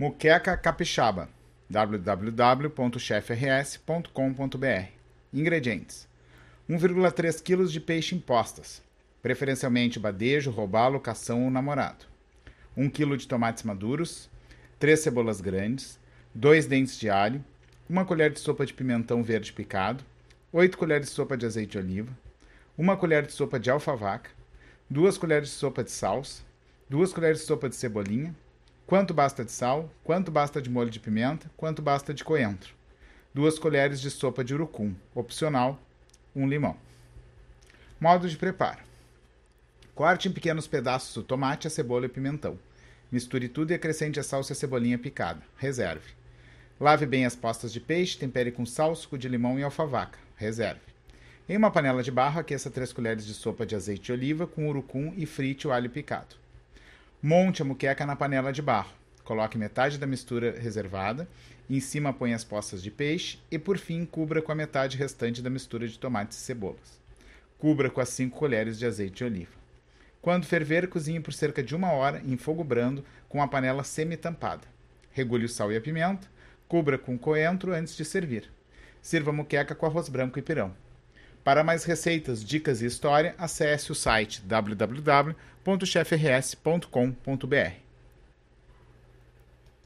Muqueca capixaba. www.chefrs.com.br Ingredientes. 1,3 kg de peixe em postas, preferencialmente badejo, robalo, cação ou namorado. 1 kg de tomates maduros, 3 cebolas grandes, 2 dentes de alho, 1 colher de sopa de pimentão verde picado, 8 colheres de sopa de azeite de oliva, 1 colher de sopa de alfavaca, 2 colheres de sopa de salsa, 2 colheres de sopa de cebolinha, quanto basta de sal, quanto basta de molho de pimenta, quanto basta de coentro, 2 colheres de sopa de urucum, opcional, 1 limão. Modo de preparo. Corte em pequenos pedaços o tomate, a cebola e o pimentão. Misture tudo e acrescente a salsa e a cebolinha picada. Reserve. Lave bem as postas de peixe, tempere com sal, suco de limão e alfavaca. Reserve. Em uma panela de barro, aqueça 3 colheres de sopa de azeite de oliva com urucum e frite o alho picado. Monte a muqueca na panela de barro. Coloque metade da mistura reservada, em cima põe as postas de peixe e, por fim, cubra com a metade restante da mistura de tomates e cebolas. Cubra com as 5 colheres de azeite de oliva. Quando ferver, cozinhe por cerca de uma hora em fogo brando com a panela semi-tampada. Regule o sal e a pimenta, cubra com coentro antes de servir. Sirva a muqueca com arroz branco e pirão. Para mais receitas, dicas e história, acesse o site www.chefrs.com.br.